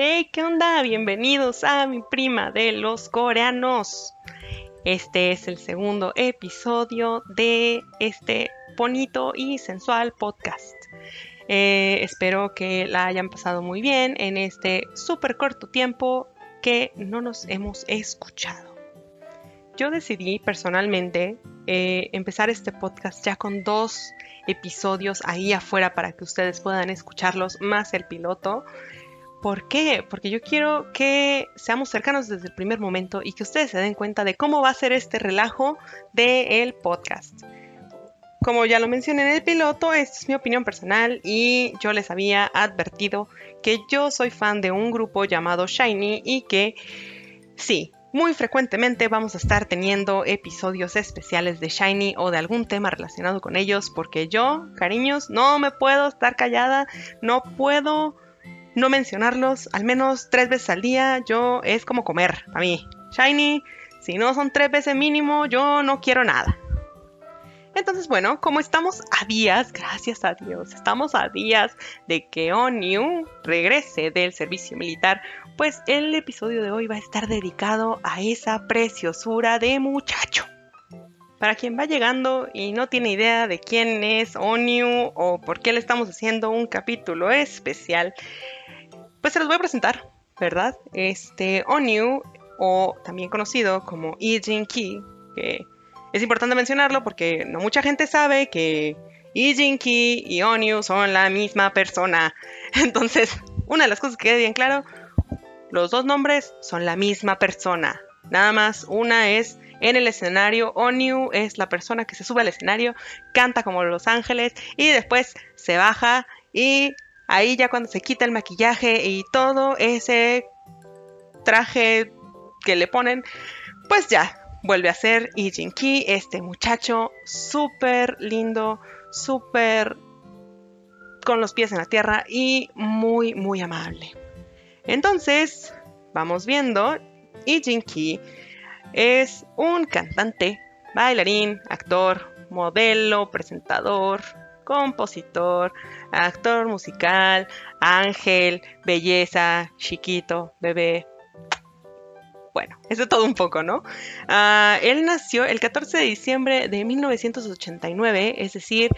Hey, ¿qué onda? Bienvenidos a mi prima de los coreanos. Este es el segundo episodio de este bonito y sensual podcast. Eh, espero que la hayan pasado muy bien en este súper corto tiempo que no nos hemos escuchado. Yo decidí personalmente eh, empezar este podcast ya con dos episodios ahí afuera para que ustedes puedan escucharlos más el piloto. ¿Por qué? Porque yo quiero que seamos cercanos desde el primer momento y que ustedes se den cuenta de cómo va a ser este relajo del podcast. Como ya lo mencioné en el piloto, esta es mi opinión personal y yo les había advertido que yo soy fan de un grupo llamado Shiny y que sí, muy frecuentemente vamos a estar teniendo episodios especiales de Shiny o de algún tema relacionado con ellos porque yo, cariños, no me puedo estar callada, no puedo no mencionarlos al menos tres veces al día, yo es como comer a mí. Shiny, si no son tres veces mínimo, yo no quiero nada. Entonces, bueno, como estamos a días, gracias a Dios, estamos a días de que Onyu regrese del servicio militar, pues el episodio de hoy va a estar dedicado a esa preciosura de muchacho. Para quien va llegando y no tiene idea de quién es Onyu o por qué le estamos haciendo un capítulo especial, pues se los voy a presentar, ¿verdad? Este Onyu, o también conocido como Ijin Ki, que es importante mencionarlo porque no mucha gente sabe que Ijin Ki y Onyu son la misma persona. Entonces, una de las cosas que quede bien claro, los dos nombres son la misma persona. Nada más, una es en el escenario, Onyu es la persona que se sube al escenario, canta como Los Ángeles y después se baja y Ahí ya cuando se quita el maquillaje y todo ese traje que le ponen, pues ya vuelve a ser Ijin Ki, este muchacho súper lindo, súper con los pies en la tierra y muy, muy amable. Entonces, vamos viendo, Ijin Ki es un cantante, bailarín, actor, modelo, presentador, compositor, actor musical, ángel, belleza, chiquito, bebé. Bueno, eso todo un poco, ¿no? Ah, él nació el 14 de diciembre de 1989, es decir,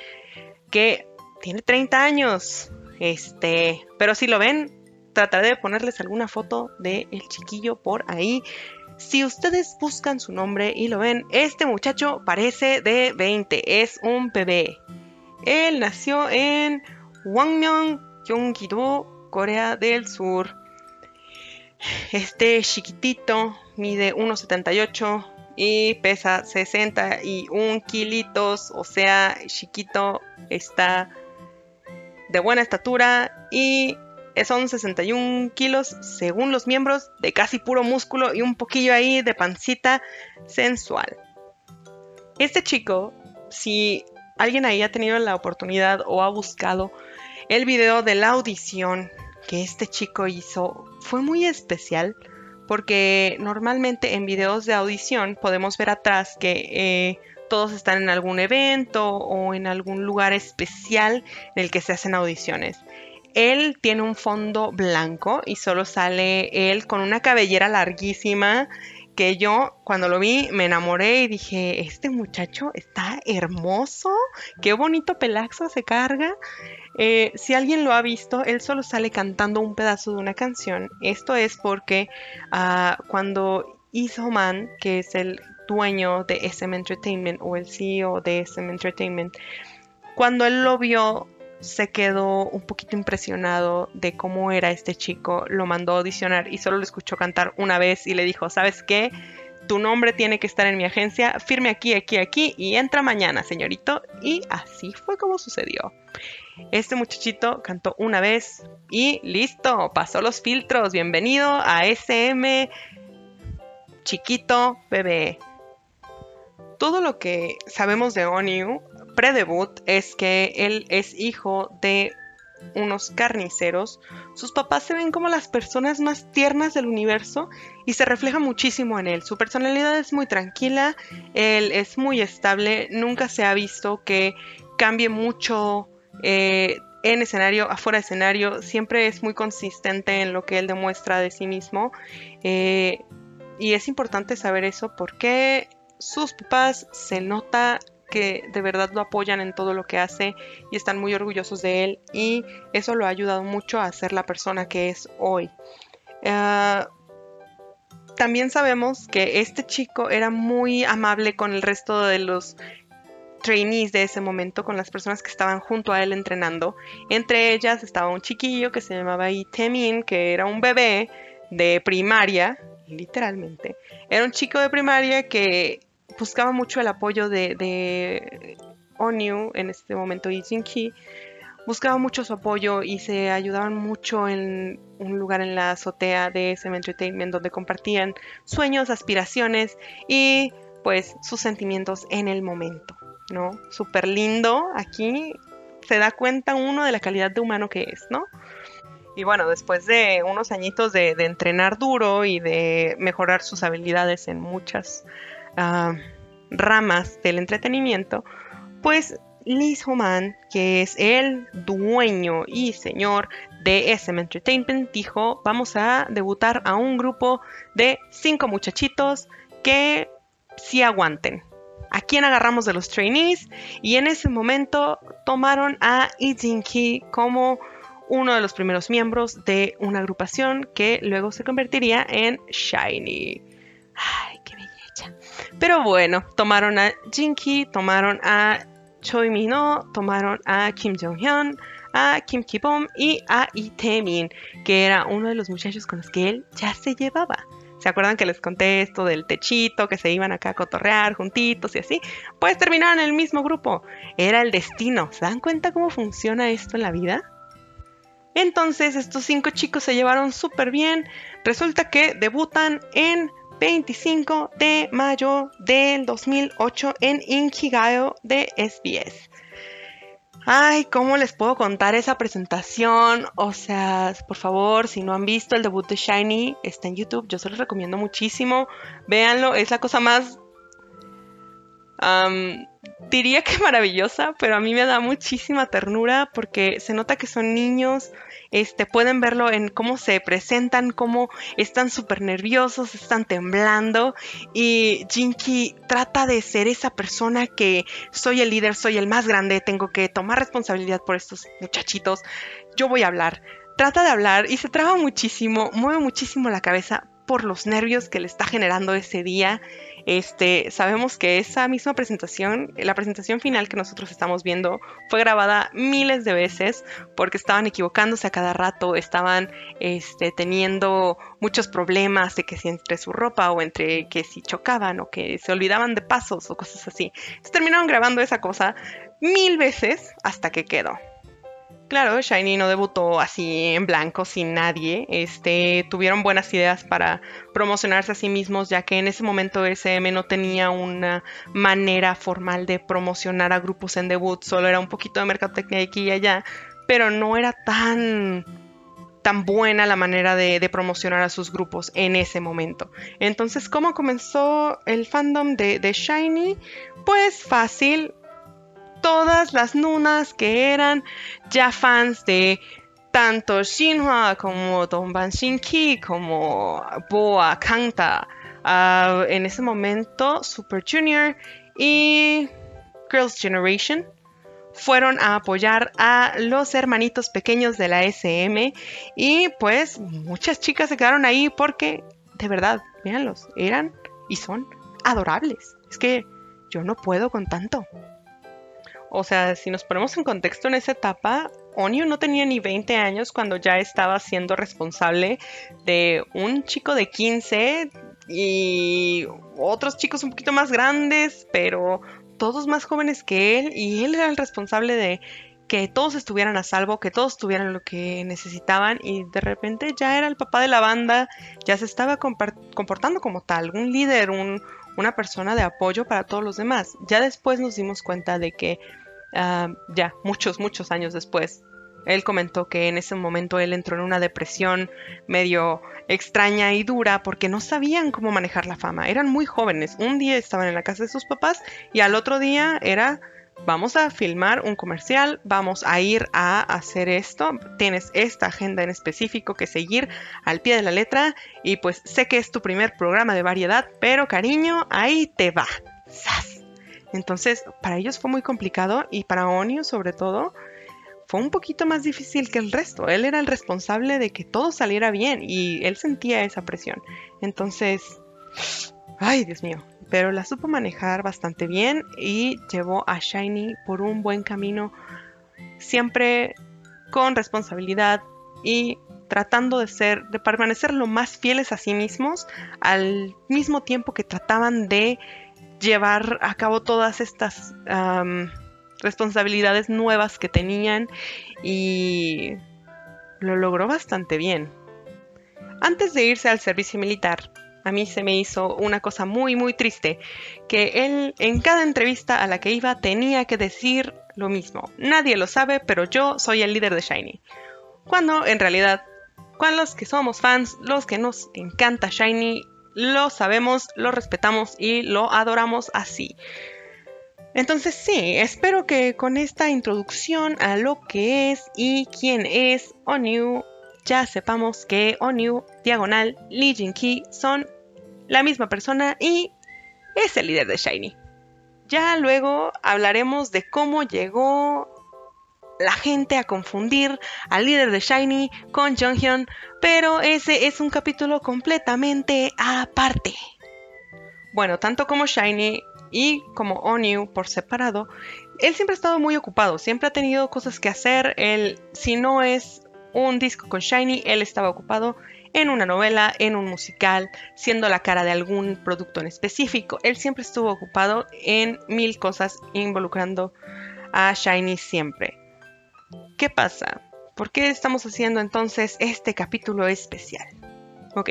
que tiene 30 años. Este, pero si lo ven, trataré de ponerles alguna foto del el chiquillo por ahí. Si ustedes buscan su nombre y lo ven, este muchacho parece de 20, es un bebé. Él nació en Wangmyeong, Gyeonggi-do, Corea del Sur. Este chiquitito mide 1,78 y pesa 61 kilitos, o sea, chiquito está de buena estatura y son 61 kilos según los miembros de casi puro músculo y un poquillo ahí de pancita sensual. Este chico, si alguien ahí ha tenido la oportunidad o ha buscado el video de la audición que este chico hizo, fue muy especial porque normalmente en videos de audición podemos ver atrás que eh, todos están en algún evento o en algún lugar especial en el que se hacen audiciones. Él tiene un fondo blanco y solo sale él con una cabellera larguísima que yo cuando lo vi me enamoré y dije, este muchacho está hermoso, qué bonito pelaxo se carga. Eh, si alguien lo ha visto, él solo sale cantando un pedazo de una canción. Esto es porque uh, cuando Man, que es el dueño de SM Entertainment o el CEO de SM Entertainment, cuando él lo vio se quedó un poquito impresionado de cómo era este chico, lo mandó a audicionar y solo lo escuchó cantar una vez y le dijo, ¿sabes qué? Tu nombre tiene que estar en mi agencia, firme aquí, aquí, aquí y entra mañana, señorito. Y así fue como sucedió. Este muchachito cantó una vez y listo, pasó los filtros. Bienvenido a SM chiquito bebé. Todo lo que sabemos de Onyu pre-debut es que él es hijo de unos carniceros. Sus papás se ven como las personas más tiernas del universo y se refleja muchísimo en él. Su personalidad es muy tranquila, él es muy estable, nunca se ha visto que cambie mucho eh, en escenario, afuera de escenario, siempre es muy consistente en lo que él demuestra de sí mismo. Eh, y es importante saber eso porque sus papás se nota que de verdad lo apoyan en todo lo que hace y están muy orgullosos de él y eso lo ha ayudado mucho a ser la persona que es hoy. Ah, también sabemos que este chico era muy amable con el resto de los trainees de ese momento, con las personas que estaban junto a él entrenando. Entre ellas estaba un chiquillo que se llamaba Itemin, que era un bebé de primaria, literalmente. Era un chico de primaria que buscaba mucho el apoyo de, de en este momento Ijinki, buscaba mucho su apoyo y se ayudaban mucho en un lugar en la azotea de SM Entertainment donde compartían sueños, aspiraciones y pues sus sentimientos en el momento, ¿no? Súper lindo, aquí se da cuenta uno de la calidad de humano que es, ¿no? Y bueno, después de unos añitos de, entrenar duro y de mejorar sus habilidades en muchas Ah, ramas del entretenimiento, pues Liz Homan, que es el dueño y señor de SM Entertainment, dijo, vamos a debutar a un grupo de cinco muchachitos que sí aguanten. ¿A quién agarramos de los trainees? Y en ese momento tomaron a Ijinki como uno de los primeros miembros de una agrupación que luego se convertiría en Shiny. Pero bueno, tomaron a Jinki, tomaron a Choi Mino, tomaron a Kim Jong-hyun, a Kim Ki-bom y a Itaemin, que era uno de los muchachos con los que él ya se llevaba. ¿Se acuerdan que les conté esto del techito, que se iban acá a cotorrear juntitos y así? Pues terminaron en el mismo grupo. Era el destino. ¿Se dan cuenta cómo funciona esto en la vida? Entonces estos cinco chicos se llevaron súper bien. Resulta que debutan en 25 de mayo del 2008 en Inkigayo de SBS. Ay, ¿cómo les puedo contar esa presentación? O sea, por favor, si no han visto el debut de Shiny, está en YouTube. Yo se los recomiendo muchísimo. Véanlo, es la cosa más diría que maravillosa, pero a mí me da muchísima ternura porque se nota que son niños, este, pueden verlo en cómo se presentan, cómo están súper nerviosos, están temblando y Jinky trata de ser esa persona que soy el líder, soy el más grande, tengo que tomar responsabilidad por estos muchachitos, yo voy a hablar. Trata de hablar y se traba muchísimo, mueve muchísimo la cabeza por los nervios que le está generando ese día este, sabemos que esa misma presentación, la presentación final que nosotros estamos viendo, fue grabada miles de veces porque estaban equivocándose a cada rato, estaban este, teniendo muchos problemas de que si entre su ropa o entre que si chocaban o que se olvidaban de pasos o cosas así. Terminaron grabando esa cosa mil veces hasta que quedó. Claro, Shiny no debutó así en blanco, sin nadie. Este, tuvieron buenas ideas para promocionarse a sí mismos, ya que en ese momento SM no tenía una manera formal de promocionar a grupos en debut, solo era un poquito de mercadotecnia aquí y allá, pero no era tan tan buena la manera de, promocionar a sus grupos en ese momento. Entonces, ¿cómo comenzó el fandom de, de Shiny? Pues fácil, todas las nunas que eran ya fans de tanto Shinhwa como Donban Shinki como Boa Kanta. Ah, en ese momento, Super Junior y Girls' Generation fueron a apoyar a los hermanitos pequeños de la SM y pues muchas chicas se quedaron ahí porque de verdad, véanlos, eran y son adorables. Es que yo no puedo con tanto. O sea, si nos ponemos en contexto en esa etapa, Onio no tenía ni 20 años cuando ya estaba siendo responsable de un chico de 15 y otros chicos un poquito más grandes, pero todos más jóvenes que él y él era el responsable de que todos estuvieran a salvo, que todos tuvieran lo que necesitaban y de repente ya era el papá de la banda, ya se estaba comportando como tal, un líder, un, una persona de apoyo para todos los demás. Ya después nos dimos cuenta de que Ah, ya muchos, muchos años después. Él comentó que en ese momento él entró en una depresión medio extraña y dura porque no sabían cómo manejar la fama. Eran muy jóvenes. Un día estaban en la casa de sus papás y al otro día era vamos a filmar un comercial, vamos a ir a hacer esto, tienes esta agenda en específico que seguir al pie de la letra y pues sé que es tu primer programa de variedad, pero cariño, ahí te va. Entonces, para ellos fue muy complicado y para Onio sobre todo fue un poquito más difícil que el resto. Él era el responsable de que todo saliera bien y él sentía esa presión. Entonces, ay Dios mío, pero la supo manejar bastante bien y llevó a Shiny por un buen camino, siempre con responsabilidad y tratando de ser, de permanecer lo más fieles a sí mismos, al mismo tiempo que trataban de llevar a cabo todas estas responsabilidades nuevas que tenían y lo logró bastante bien. Antes de irse al servicio militar, a mí se me hizo una cosa muy muy triste, que él en cada entrevista a la que iba tenía que decir lo mismo. Nadie lo sabe, pero yo soy el líder de Shiny. Cuando en realidad, cuando los que somos fans, los que nos encanta Shiny, lo sabemos, lo respetamos y lo adoramos así. Entonces sí, espero que con esta introducción a lo que es y quién es Onyu ya sepamos que Onyu, Diagonal, Lee Jin-ki son la misma persona y es el líder de Shiny. Ya luego hablaremos de cómo llegó la gente a confundir al líder de Shiny con Jonghyun, pero ese es un capítulo completamente aparte. Bueno, tanto como Shiny y como Onyu por separado, él siempre ha estado muy ocupado, siempre ha tenido cosas que hacer, él si no es un disco con Shiny, él estaba ocupado en una novela, en un musical, siendo la cara de algún producto en específico. Él siempre estuvo ocupado en mil cosas involucrando a Shiny siempre. ¿Qué pasa? ¿Por qué estamos haciendo entonces este capítulo especial? Ok,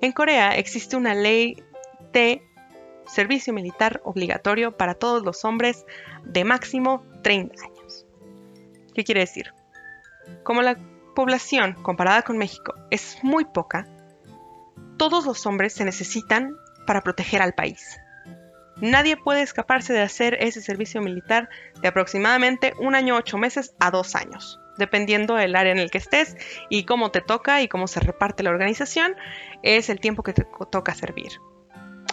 en Corea existe una ley de servicio militar obligatorio para todos los hombres de máximo 30 años. ¿Qué quiere decir? Como la población comparada con México es muy poca, todos los hombres se necesitan para proteger al país. Nadie puede escaparse de hacer ese servicio militar de aproximadamente un año ocho meses a dos años, dependiendo del área en el que estés y cómo te toca y cómo se reparte la organización, es el tiempo que te toca servir.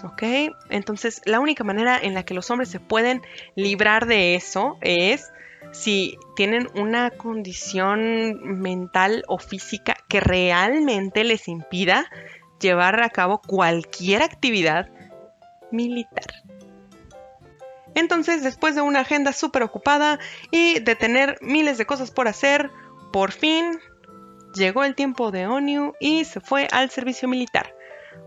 ¿Ok? Entonces, la única manera en la que los hombres se pueden librar de eso es si tienen una condición mental o física que realmente les impida llevar a cabo cualquier actividad militar. Entonces, después de una agenda súper ocupada y de tener miles de cosas por hacer, por fin llegó el tiempo de Onyu y se fue al servicio militar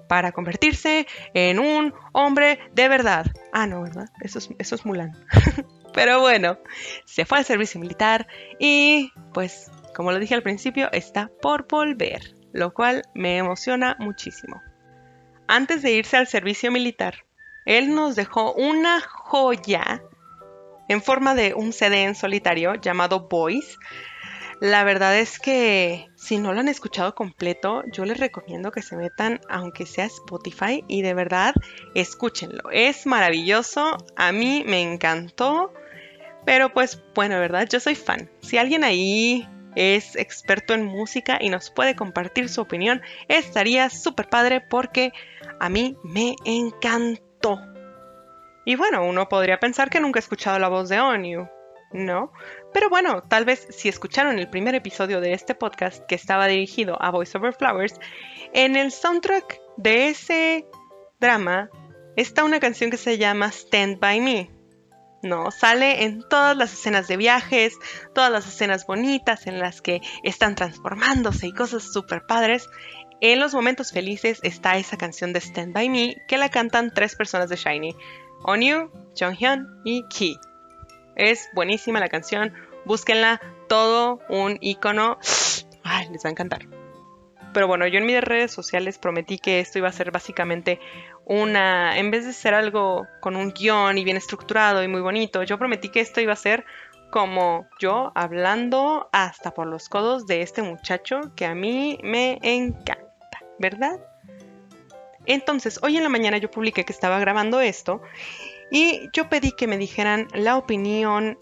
para convertirse en un hombre de verdad. Ah, no, ¿verdad? Eso es, eso es Mulan. Pero bueno, se fue al servicio militar y pues, como lo dije al principio, está por volver, lo cual me emociona muchísimo. Antes de irse al servicio militar, él nos dejó una joya en forma de un CD en solitario llamado Voice. La verdad es que si no lo han escuchado completo, yo les recomiendo que se metan, aunque sea Spotify, y de verdad escúchenlo. Es maravilloso, a mí me encantó. Pero pues bueno, ¿verdad? Yo soy fan. Si alguien ahí es experto en música y nos puede compartir su opinión, estaría súper padre porque a mí me encantó. Y bueno, uno podría pensar que nunca he escuchado la voz de Onyu, ¿no? Pero bueno, tal vez si escucharon el primer episodio de este podcast que estaba dirigido a Voice Over Flowers, en el soundtrack de ese drama está una canción que se llama Stand By Me no, sale en todas las escenas de viajes, todas las escenas bonitas en las que están transformándose y cosas súper padres. En los momentos felices está esa canción de Stand By Me que la cantan tres personas de Shiny. Onyu, Jonghyun y Ki. Es buenísima la canción, búsquenla, todo un icono. Ay, les va a encantar. Pero bueno, yo en mis redes sociales prometí que esto iba a ser básicamente una, en vez de ser algo con un guion y bien estructurado y muy bonito, yo prometí que esto iba a ser como yo hablando hasta por los codos de este muchacho que a mí me encanta, ¿verdad? Entonces, hoy en la mañana yo publiqué que estaba grabando esto Y yo pedí que me dijeran la opinión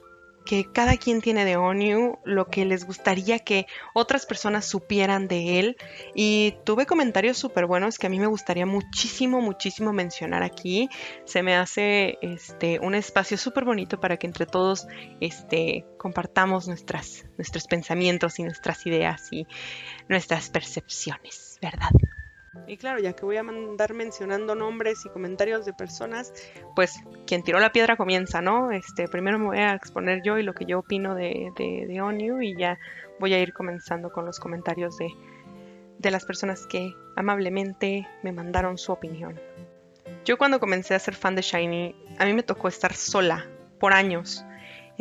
que cada quien tiene de ONU, lo que les gustaría que otras personas supieran de él. Y tuve comentarios súper buenos que a mí me gustaría muchísimo, muchísimo mencionar aquí. Se me hace este, un espacio súper bonito para que entre todos este, compartamos nuestras, nuestros pensamientos y nuestras ideas y nuestras percepciones, ¿verdad? Y claro, ya que voy a mandar mencionando nombres y comentarios de personas, pues quien tiró la piedra comienza, ¿no? Este, primero me voy a exponer yo y lo que yo opino de, de, de ONU y ya voy a ir comenzando con los comentarios de, de las personas que amablemente me mandaron su opinión. Yo cuando comencé a ser fan de Shiny, a mí me tocó estar sola por años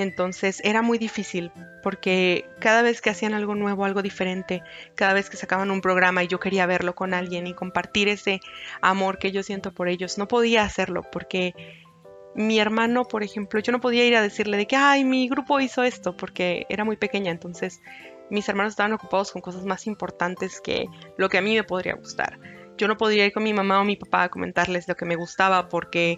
entonces era muy difícil porque cada vez que hacían algo nuevo, algo diferente, cada vez que sacaban un programa y yo quería verlo con alguien y compartir ese amor que yo siento por ellos, no podía hacerlo porque mi hermano, por ejemplo, yo no podía ir a decirle de que, ay, mi grupo hizo esto porque era muy pequeña, entonces mis hermanos estaban ocupados con cosas más importantes que lo que a mí me podría gustar yo no podría ir con mi mamá o mi papá a comentarles lo que me gustaba porque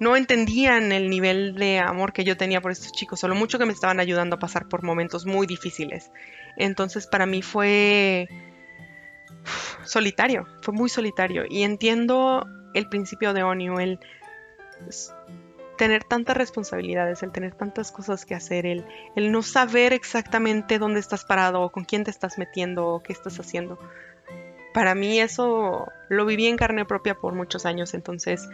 no entendían el nivel de amor que yo tenía por estos chicos, solo mucho que me estaban ayudando a pasar por momentos muy difíciles. Entonces para mí fue solitario, fue muy solitario. Y entiendo el principio de Onio, el tener tantas responsabilidades, el tener tantas cosas que hacer, el, el no saber exactamente dónde estás parado, o con quién te estás metiendo, o qué estás haciendo para mí eso lo viví en carne propia por muchos años, entonces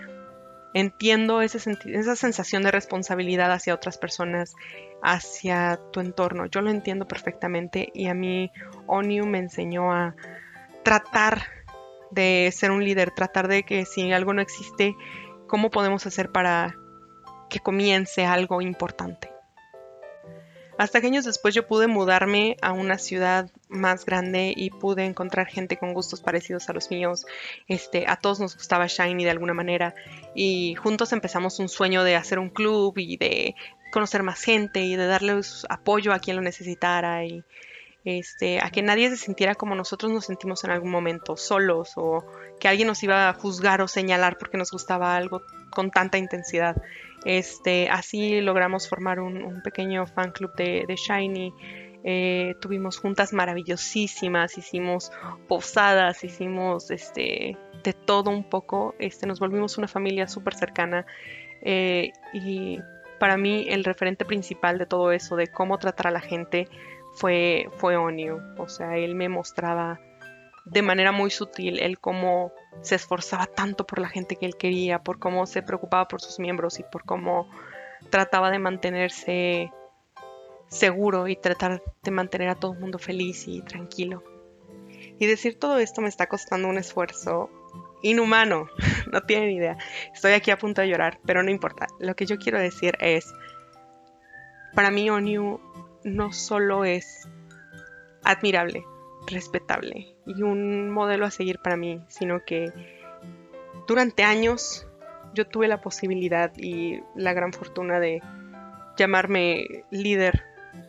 entiendo esa sensación de responsabilidad hacia otras personas, hacia tu entorno. Yo lo entiendo perfectamente y a mí ONU me enseñó a tratar de ser un líder, tratar de que si algo no existe, ¿cómo podemos hacer para que comience algo importante? Hasta que años después yo pude mudarme a una ciudad más grande y pude encontrar gente con gustos parecidos a los míos. Este, a todos nos gustaba Shiny de alguna manera y juntos empezamos un sueño de hacer un club y de conocer más gente y de darles apoyo a quien lo necesitara y este, a que nadie se sintiera como nosotros nos sentimos en algún momento, solos o que alguien nos iba a juzgar o señalar porque nos gustaba algo con tanta intensidad. Este, así logramos formar un, pequeño fan club de, Shiny. Eh, tuvimos juntas maravillosísimas, hicimos posadas, hicimos este, de todo un poco. Este, nos volvimos una familia súper cercana. Eh, y para mí el referente principal de todo eso, de cómo tratar a la gente, fue, fue Onio. O sea, él me mostraba de manera muy sutil el cómo se esforzaba tanto por la gente que él quería, por cómo se preocupaba por sus miembros y por cómo trataba de mantenerse seguro y tratar de mantener a todo el mundo feliz y tranquilo. Y decir todo esto me está costando un esfuerzo inhumano, no tienen idea. Estoy aquí a punto de llorar, pero no importa. Lo que yo quiero decir es, para mí Onyu no solo es admirable, respetable y un modelo a seguir para mí, sino que durante años yo tuve la posibilidad y la gran fortuna de llamarme líder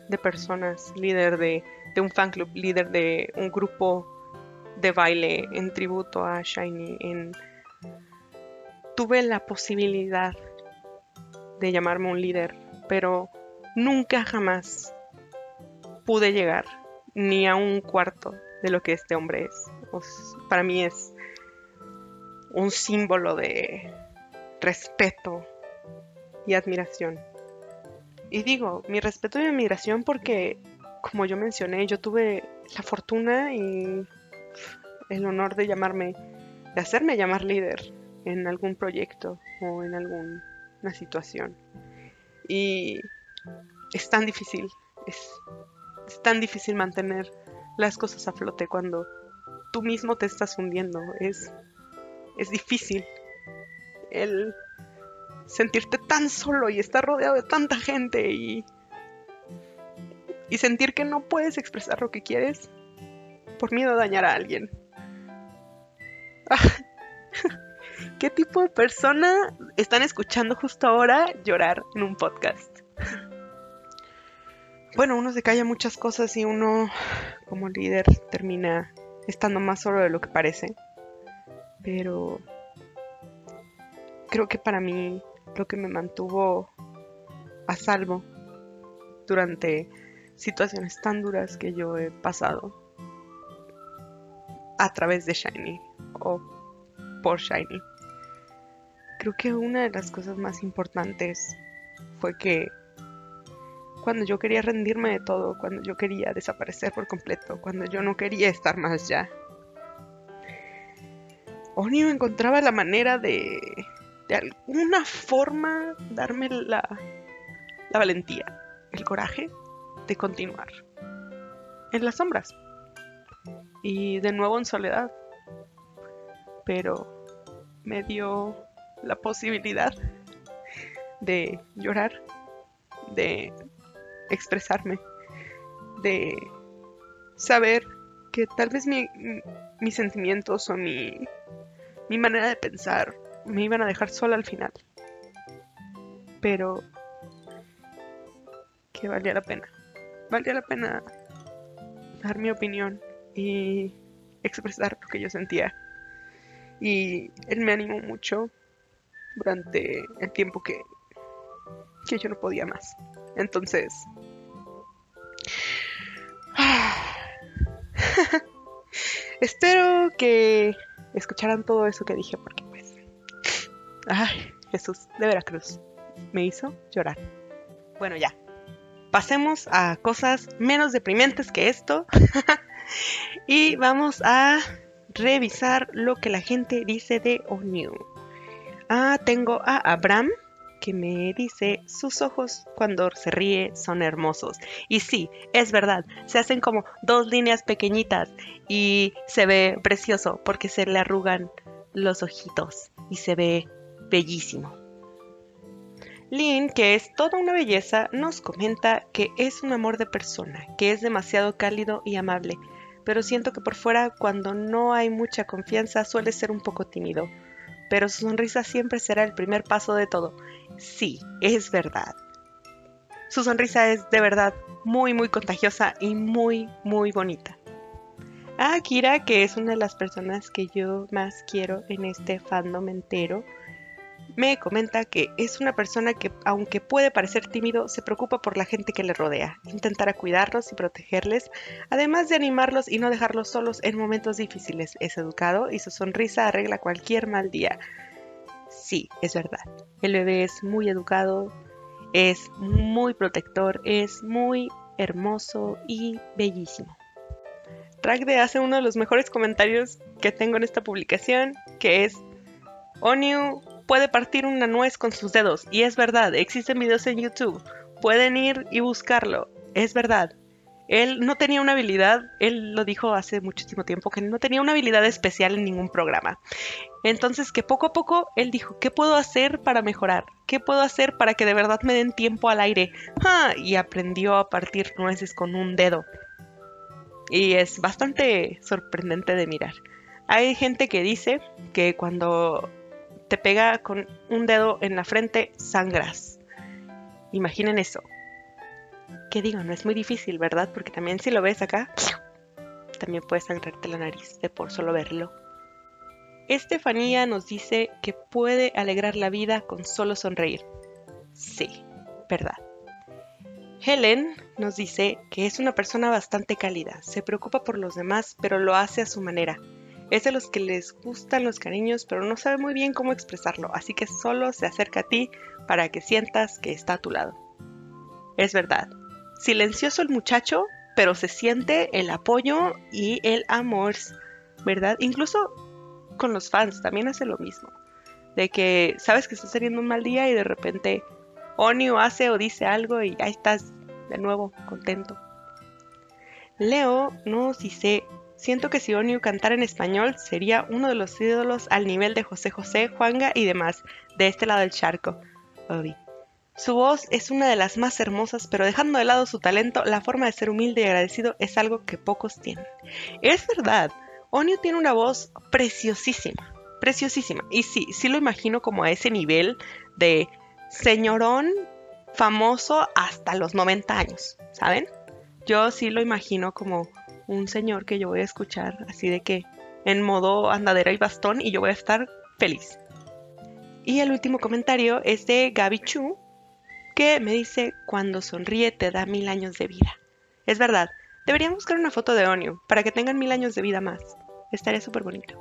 de personas, líder de, un fan club, líder de un grupo de baile en tributo a Shiny. En... Tuve la posibilidad de llamarme un líder, pero nunca jamás pude llegar ni a un cuarto de lo que este hombre es. para mí es un símbolo de respeto y admiración. Y digo, mi respeto y admiración porque, como yo mencioné, yo tuve la fortuna y el honor de llamarme, de hacerme llamar líder en algún proyecto o en alguna situación. Y es tan difícil, es es tan difícil mantener las cosas a flote cuando tú mismo te estás hundiendo. Es, es difícil el sentirte tan solo y estar rodeado de tanta gente y, y sentir que no puedes expresar lo que quieres por miedo a dañar a alguien. ¿Qué tipo de persona están escuchando justo ahora llorar en un podcast? Bueno, uno se calla muchas cosas y uno como líder termina estando más solo de lo que parece. Pero creo que para mí lo que me mantuvo a salvo durante situaciones tan duras que yo he pasado a través de Shiny o por Shiny. Creo que una de las cosas más importantes fue que cuando yo quería rendirme de todo, cuando yo quería desaparecer por completo, cuando yo no quería estar más ya, Onio encontraba la manera de, de alguna forma, darme la, la valentía, el coraje de continuar en las sombras y de nuevo en soledad. Pero me dio la posibilidad de llorar, de expresarme, de saber que tal vez mis sentimientos o mi, mi manera de pensar me iban a dejar sola al final. Pero que valía la pena. Valía la pena dar mi opinión y expresar lo que yo sentía. Y él me animó mucho durante el tiempo que, que yo no podía más. Entonces... espero que escucharan todo eso que dije porque pues... Ay, Jesús de Veracruz. Me hizo llorar. Bueno, ya. Pasemos a cosas menos deprimentes que esto. y vamos a revisar lo que la gente dice de O'Neill. Ah, tengo a Abraham que me dice, sus ojos cuando se ríe son hermosos. Y sí, es verdad, se hacen como dos líneas pequeñitas y se ve precioso porque se le arrugan los ojitos y se ve bellísimo. Lynn, que es toda una belleza, nos comenta que es un amor de persona, que es demasiado cálido y amable, pero siento que por fuera cuando no hay mucha confianza suele ser un poco tímido. Pero su sonrisa siempre será el primer paso de todo. Sí, es verdad. Su sonrisa es de verdad muy muy contagiosa y muy muy bonita. A Akira, que es una de las personas que yo más quiero en este fandom entero, me comenta que es una persona que, aunque puede parecer tímido, se preocupa por la gente que le rodea, intentará cuidarlos y protegerles, además de animarlos y no dejarlos solos en momentos difíciles. Es educado y su sonrisa arregla cualquier mal día. Sí, es verdad. El bebé es muy educado, es muy protector, es muy hermoso y bellísimo. Ragde hace uno de los mejores comentarios que tengo en esta publicación, que es Oniu puede partir una nuez con sus dedos. Y es verdad, existen videos en YouTube. Pueden ir y buscarlo. Es verdad. Él no tenía una habilidad, él lo dijo hace muchísimo tiempo, que no tenía una habilidad especial en ningún programa. Entonces que poco a poco él dijo, ¿qué puedo hacer para mejorar? ¿Qué puedo hacer para que de verdad me den tiempo al aire? Y aprendió a partir nueces con un dedo. Y es bastante sorprendente de mirar. Hay gente que dice que cuando te pega con un dedo en la frente, sangras. Imaginen eso. ¿Qué digo? No es muy difícil, ¿verdad? Porque también si lo ves acá, también puedes sangrarte la nariz de por solo verlo. Estefanía nos dice que puede alegrar la vida con solo sonreír. Sí, verdad. Helen nos dice que es una persona bastante cálida, se preocupa por los demás, pero lo hace a su manera. Es de los que les gustan los cariños, pero no sabe muy bien cómo expresarlo, así que solo se acerca a ti para que sientas que está a tu lado. Es verdad. Silencioso el muchacho, pero se siente el apoyo y el amor, ¿verdad? Incluso con los fans también hace lo mismo. De que sabes que estás teniendo un mal día y de repente Onio hace o dice algo y ahí estás de nuevo contento. Leo nos dice Siento que si Oniu cantara en español sería uno de los ídolos al nivel de José José, Juanga y demás, de este lado del charco. Su voz es una de las más hermosas, pero dejando de lado su talento, la forma de ser humilde y agradecido es algo que pocos tienen. Es verdad, Onio tiene una voz preciosísima, preciosísima. Y sí, sí lo imagino como a ese nivel de señorón famoso hasta los 90 años, ¿saben? Yo sí lo imagino como un señor que yo voy a escuchar así de que en modo andadera y bastón y yo voy a estar feliz. Y el último comentario es de Gaby Chu, que me dice, cuando sonríe te da mil años de vida. Es verdad, deberían buscar una foto de Onio para que tengan mil años de vida más. Estaría súper bonito.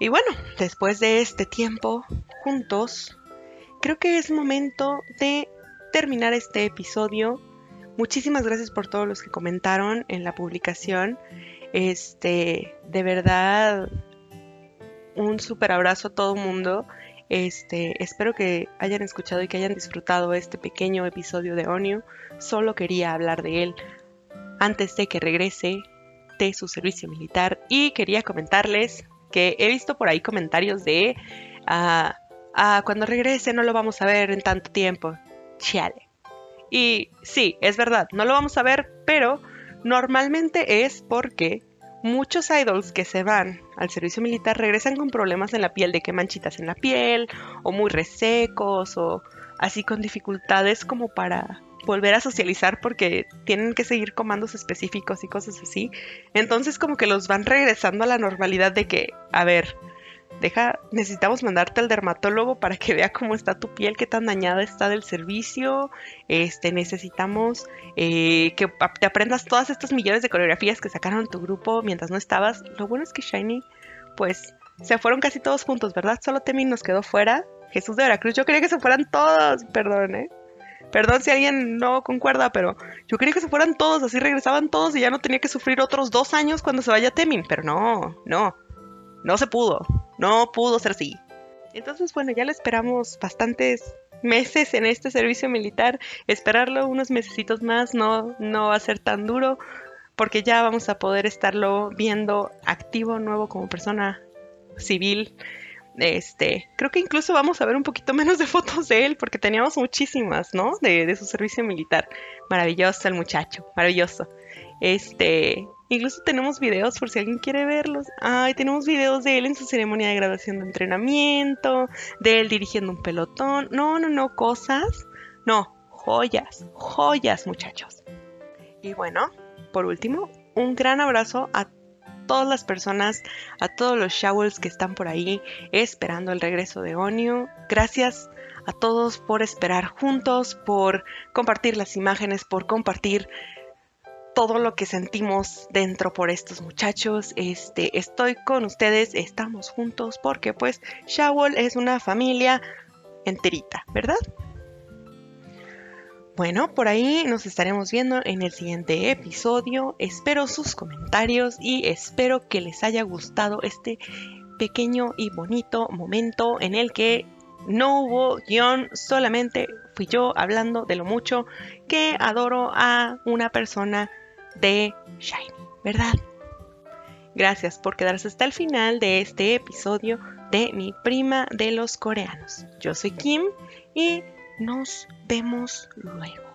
Y bueno, después de este tiempo juntos, creo que es momento de terminar este episodio. Muchísimas gracias por todos los que comentaron en la publicación. Este, de verdad, un súper abrazo a todo mundo. Este, espero que hayan escuchado y que hayan disfrutado este pequeño episodio de Onio. Solo quería hablar de él antes de que regrese de su servicio militar y quería comentarles que he visto por ahí comentarios de ah, cuando regrese no lo vamos a ver en tanto tiempo. Chale. Y sí, es verdad, no lo vamos a ver, pero normalmente es porque muchos idols que se van al servicio militar regresan con problemas en la piel, de que manchitas en la piel, o muy resecos, o así con dificultades como para volver a socializar porque tienen que seguir comandos específicos y cosas así. Entonces como que los van regresando a la normalidad de que, a ver, deja, necesitamos mandarte al dermatólogo para que vea cómo está tu piel, qué tan dañada está del servicio. Este, necesitamos eh, que te aprendas todas estas millones de coreografías que sacaron tu grupo mientras no estabas. Lo bueno es que Shiny, pues, se fueron casi todos juntos, ¿verdad? Solo Temin nos quedó fuera. Jesús de Veracruz, yo quería que se fueran todos, perdón, ¿eh? Perdón si alguien no concuerda, pero yo quería que se fueran todos, así regresaban todos y ya no tenía que sufrir otros dos años cuando se vaya Temin. Pero no, no, no se pudo, no pudo ser así. Entonces, bueno, ya lo esperamos bastantes meses en este servicio militar. Esperarlo unos mesecitos más no, no va a ser tan duro porque ya vamos a poder estarlo viendo activo nuevo como persona civil este, creo que incluso vamos a ver un poquito menos de fotos de él, porque teníamos muchísimas, ¿no? De, su servicio militar. Maravilloso el muchacho, maravilloso. Este, incluso tenemos videos por si alguien quiere verlos. Ay, tenemos videos de él en su ceremonia de graduación de entrenamiento, de él dirigiendo un pelotón. No, no, no, cosas. No, joyas, joyas, muchachos. Y bueno, por último, un gran abrazo a todas las personas, a todos los Showers que están por ahí esperando el regreso de Onio. Gracias a todos por esperar juntos, por compartir las imágenes, por compartir todo lo que sentimos dentro por estos muchachos. Este, estoy con ustedes, estamos juntos porque pues Shawl es una familia enterita, ¿verdad? Bueno, por ahí nos estaremos viendo en el siguiente episodio. Espero sus comentarios y espero que les haya gustado este pequeño y bonito momento en el que no hubo guion, solamente fui yo hablando de lo mucho que adoro a una persona de Shiny, ¿verdad? Gracias por quedarse hasta el final de este episodio de Mi prima de los coreanos. Yo soy Kim y nos vemos luego.